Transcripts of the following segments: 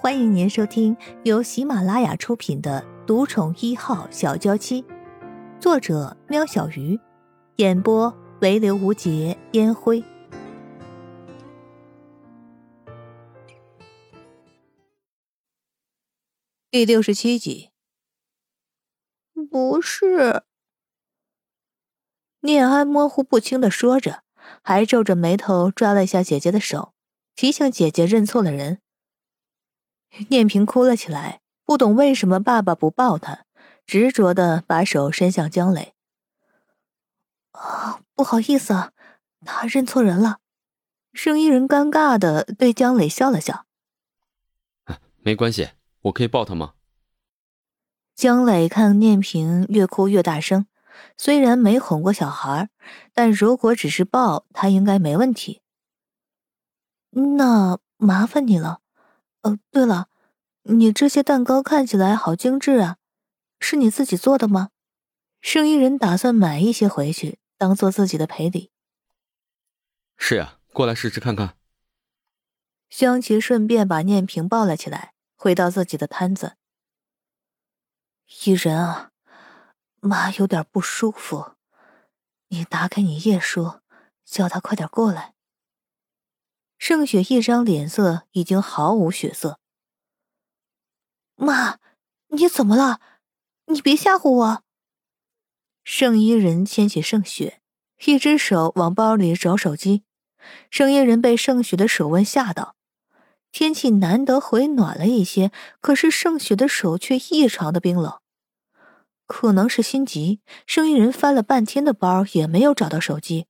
欢迎您收听由喜马拉雅出品的《独宠一号小娇妻》，作者：喵小鱼，演播：唯刘无节烟灰。第六十七集。不是，念安模糊不清的说着，还皱着眉头抓了一下姐姐的手，提醒姐姐认错了人。念平哭了起来，不懂为什么爸爸不抱她，执着的把手伸向江磊。啊，不好意思啊，他认错人了。生意人尴尬的对江磊笑了笑。没关系，我可以抱他吗？江磊看念平越哭越大声，虽然没哄过小孩，但如果只是抱，他应该没问题。那麻烦你了。哦，对了，你这些蛋糕看起来好精致啊，是你自己做的吗？生意人打算买一些回去，当做自己的赔礼。是呀，过来试试看看。香琪顺便把念平抱了起来，回到自己的摊子。伊人啊，妈有点不舒服，你打给你叶叔，叫他快点过来。盛雪一张脸色已经毫无血色。妈，你怎么了？你别吓唬我。盛依人牵起盛雪，一只手往包里找手机。盛依人被盛雪的手温吓到。天气难得回暖了一些，可是盛雪的手却异常的冰冷。可能是心急，盛依人翻了半天的包也没有找到手机，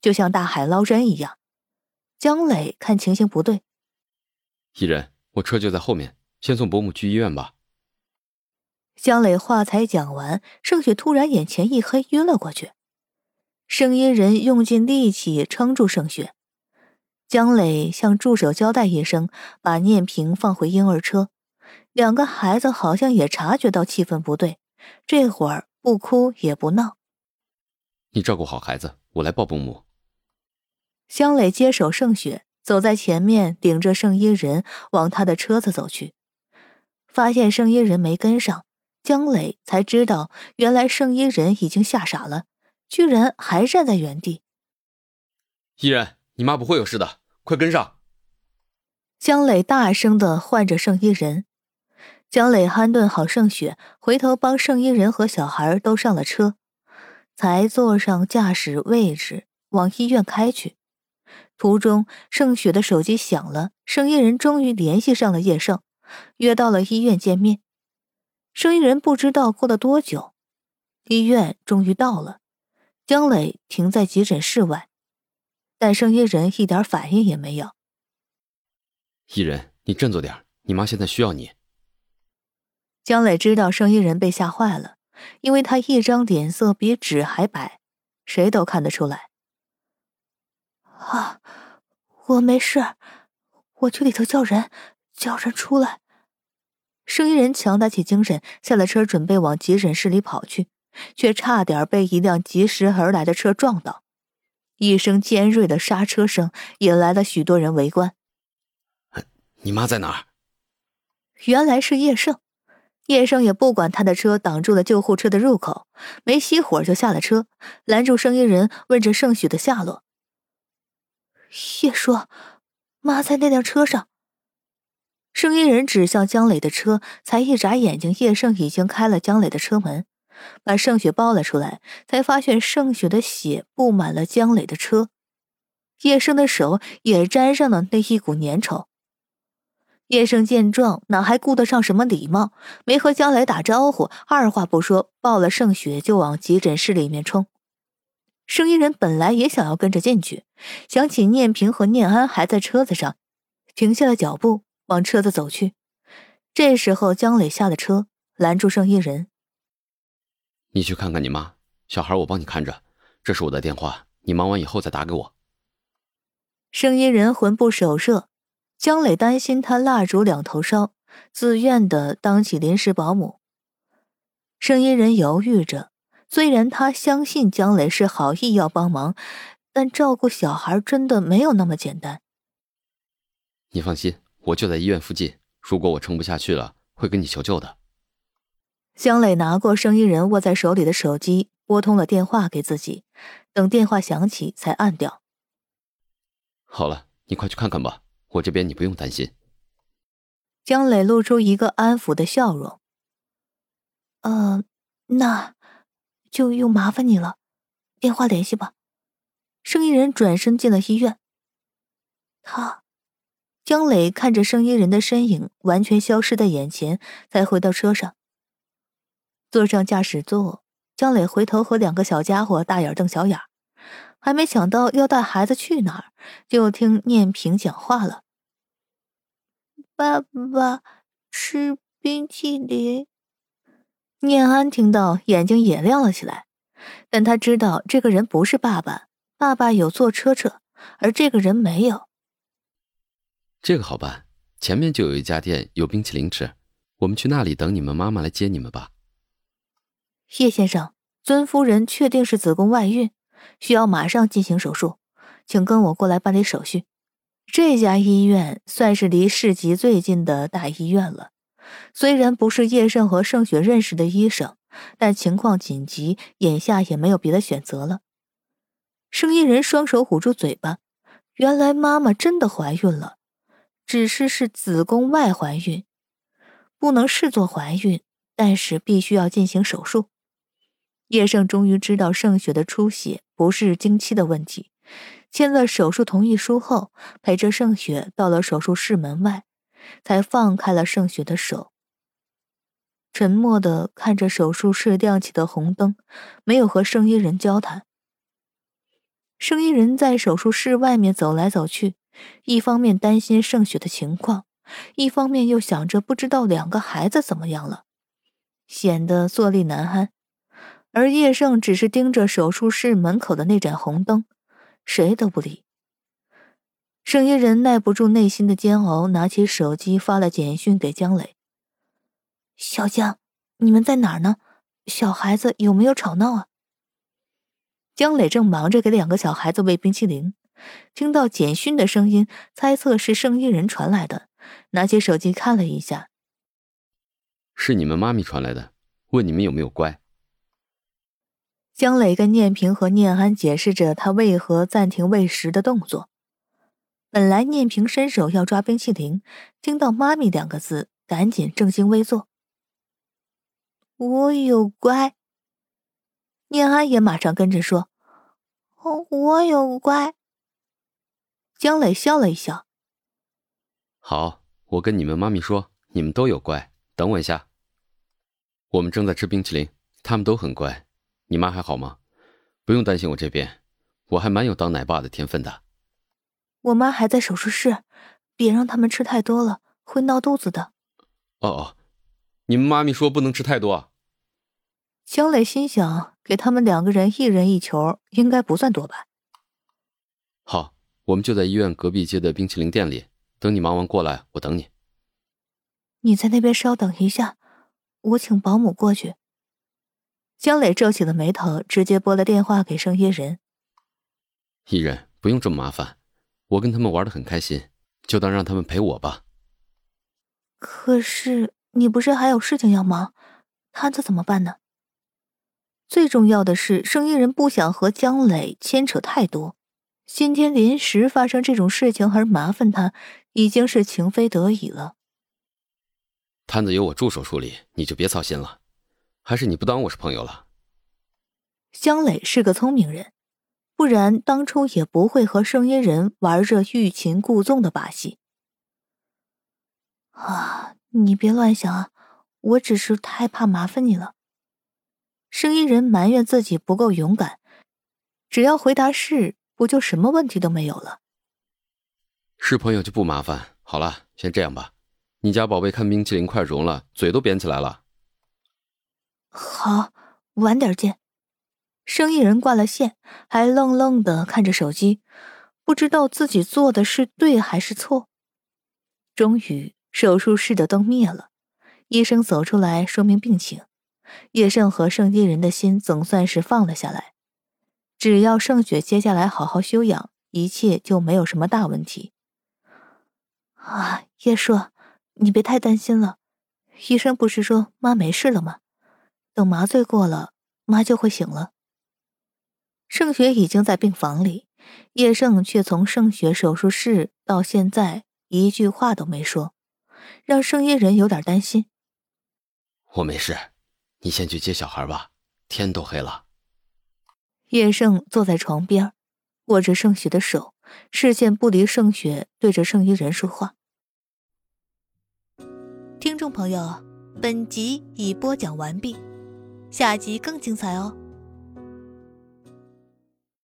就像大海捞针一样。江磊看情形不对，伊人，我车就在后面，先送伯母去医院吧。江磊话才讲完，盛雪突然眼前一黑，晕了过去。声音人用尽力气撑住盛雪，江磊向助手交代一声，把念平放回婴儿车。两个孩子好像也察觉到气氛不对，这会儿不哭也不闹。你照顾好孩子，我来抱伯母。江磊接手盛雪，走在前面，顶着圣衣人往他的车子走去。发现圣衣人没跟上，江磊才知道，原来圣衣人已经吓傻了，居然还站在原地。依人，你妈不会有事的，快跟上！江磊大声的唤着圣衣人。江磊安顿好盛雪，回头帮圣衣人和小孩都上了车，才坐上驾驶位置往医院开去。途中，盛雪的手机响了，生意人终于联系上了叶盛，约到了医院见面。生意人不知道过了多久，医院终于到了。江磊停在急诊室外，但生意人一点反应也没有。艺人，你振作点，你妈现在需要你。江磊知道生意人被吓坏了，因为他一张脸色比纸还白，谁都看得出来。啊，我没事，我去里头叫人，叫人出来。生意人强打起精神，下了车，准备往急诊室里跑去，却差点被一辆疾驰而来的车撞到。一声尖锐的刹车声引来了许多人围观。你妈在哪儿？原来是叶盛，叶盛也不管他的车挡住了救护车的入口，没熄火就下了车，拦住生意人，问着盛许的下落。叶叔，妈在那辆车上。声音人指向江磊的车，才一眨眼睛，叶盛已经开了江磊的车门，把盛雪抱了出来，才发现盛雪的血布满了江磊的车，叶盛的手也沾上了那一股粘稠。叶盛见状，哪还顾得上什么礼貌，没和江磊打招呼，二话不说，抱了盛雪就往急诊室里面冲。生意人本来也想要跟着进去，想起念平和念安还在车子上，停下了脚步，往车子走去。这时候，江磊下了车，拦住生意人：“你去看看你妈，小孩我帮你看着。这是我的电话，你忙完以后再打给我。”生意人魂不守舍，江磊担心他蜡烛两头烧，自愿的当起临时保姆。生意人犹豫着。虽然他相信江磊是好意要帮忙，但照顾小孩真的没有那么简单。你放心，我就在医院附近。如果我撑不下去了，会跟你求救的。江磊拿过生意人握在手里的手机，拨通了电话给自己，等电话响起才按掉。好了，你快去看看吧，我这边你不用担心。江磊露出一个安抚的笑容。嗯，那就又麻烦你了，电话联系吧。生意人转身进了医院。他，江磊看着生意人的身影完全消失在眼前，才回到车上。坐上驾驶座，江磊回头和两个小家伙大眼瞪小眼，还没想到要带孩子去哪儿，就听念平讲话了：“爸爸，吃冰淇淋。”念安听到，眼睛也亮了起来，但他知道这个人不是爸爸，爸爸有坐车车，而这个人没有。这个好办，前面就有一家店有冰淇淋吃，我们去那里等你们妈妈来接你们吧。叶先生，尊夫人确定是子宫外孕，需要马上进行手术，请跟我过来办理手续。这家医院算是离市集最近的大医院了，虽然不是叶盛和盛雪认识的医生，但情况紧急，眼下也没有别的选择了。生意人双手捂住嘴巴，原来妈妈真的怀孕了，只是是子宫外怀孕，不能视作怀孕，但是必须要进行手术。叶盛终于知道盛雪的出血不是经期的问题，签了手术同意书后，陪着盛雪到了手术室门外，才放开了盛雪的手。沉默的看着手术室亮起的红灯，没有和生意人交谈。生意人在手术室外面走来走去，一方面担心盛雪的情况，一方面又想着不知道两个孩子怎么样了，显得坐立难安。而叶盛只是盯着手术室门口的那盏红灯，谁都不理。生意人耐不住内心的煎熬，拿起手机发了简讯给江磊：“小江，你们在哪儿呢？小孩子有没有吵闹啊？”江磊正忙着给两个小孩子喂冰淇淋，听到简讯的声音，猜测是圣衣人传来的，拿起手机看了一下：“是你们妈咪传来的，问你们有没有乖。”江磊跟念平和念安解释着他为何暂停喂食的动作。本来念平伸手要抓冰淇淋，听到“妈咪”两个字，赶紧正襟危坐。我有乖。念安也马上跟着说：“哦，我有乖。”江磊笑了一笑：“好，我跟你们妈咪说，你们都有乖。等我一下，我们正在吃冰淇淋，他们都很乖。”你妈还好吗？不用担心我这边，我还蛮有当奶爸的天分的。我妈还在手术室，别让他们吃太多了，会闹肚子的。哦哦，你们妈咪说不能吃太多。江磊心想，给他们两个人一人一球，应该不算多吧。好，我们就在医院隔壁街的冰淇淋店里，等你忙完过来，我等你。你在那边稍等一下，我请保姆过去。江磊皱起了眉头，直接拨了电话给盛伊人。伊人，不用这么麻烦，我跟他们玩的很开心，就当让他们陪我吧。可是你不是还有事情要忙，摊子怎么办呢？最重要的是，生意人不想和江磊牵扯太多。今天临时发生这种事情而麻烦他，已经是情非得已了。摊子由我助手处理，你就别操心了。还是你不当我是朋友了。江磊是个聪明人，不然当初也不会和声音人玩这欲擒故纵的把戏。啊，你别乱想啊，我只是太怕麻烦你了。声音人埋怨自己不够勇敢，只要回答是，不就什么问题都没有了？是朋友就不麻烦。好了，先这样吧。你家宝贝看冰淇淋快融了，嘴都扁起来了。好，晚点见。生意人挂了线，还愣愣的看着手机，不知道自己做的是对还是错。终于，手术室的灯灭了，医生走出来说明病情。叶盛和盛一人的心总算是放了下来，只要盛雪接下来好好休养，一切就没有什么大问题。啊，叶硕，你别太担心了，医生不是说妈没事了吗？等麻醉过了，妈就会醒了。盛雪已经在病房里，叶盛却从盛雪手术室到现在一句话都没说，让盛叶人有点担心。我没事，你先去接小孩吧，天都黑了。叶盛坐在床边，握着盛雪的手，视线不离盛雪，对着盛一人说话。听众朋友，本集已播讲完毕，下集更精彩哦。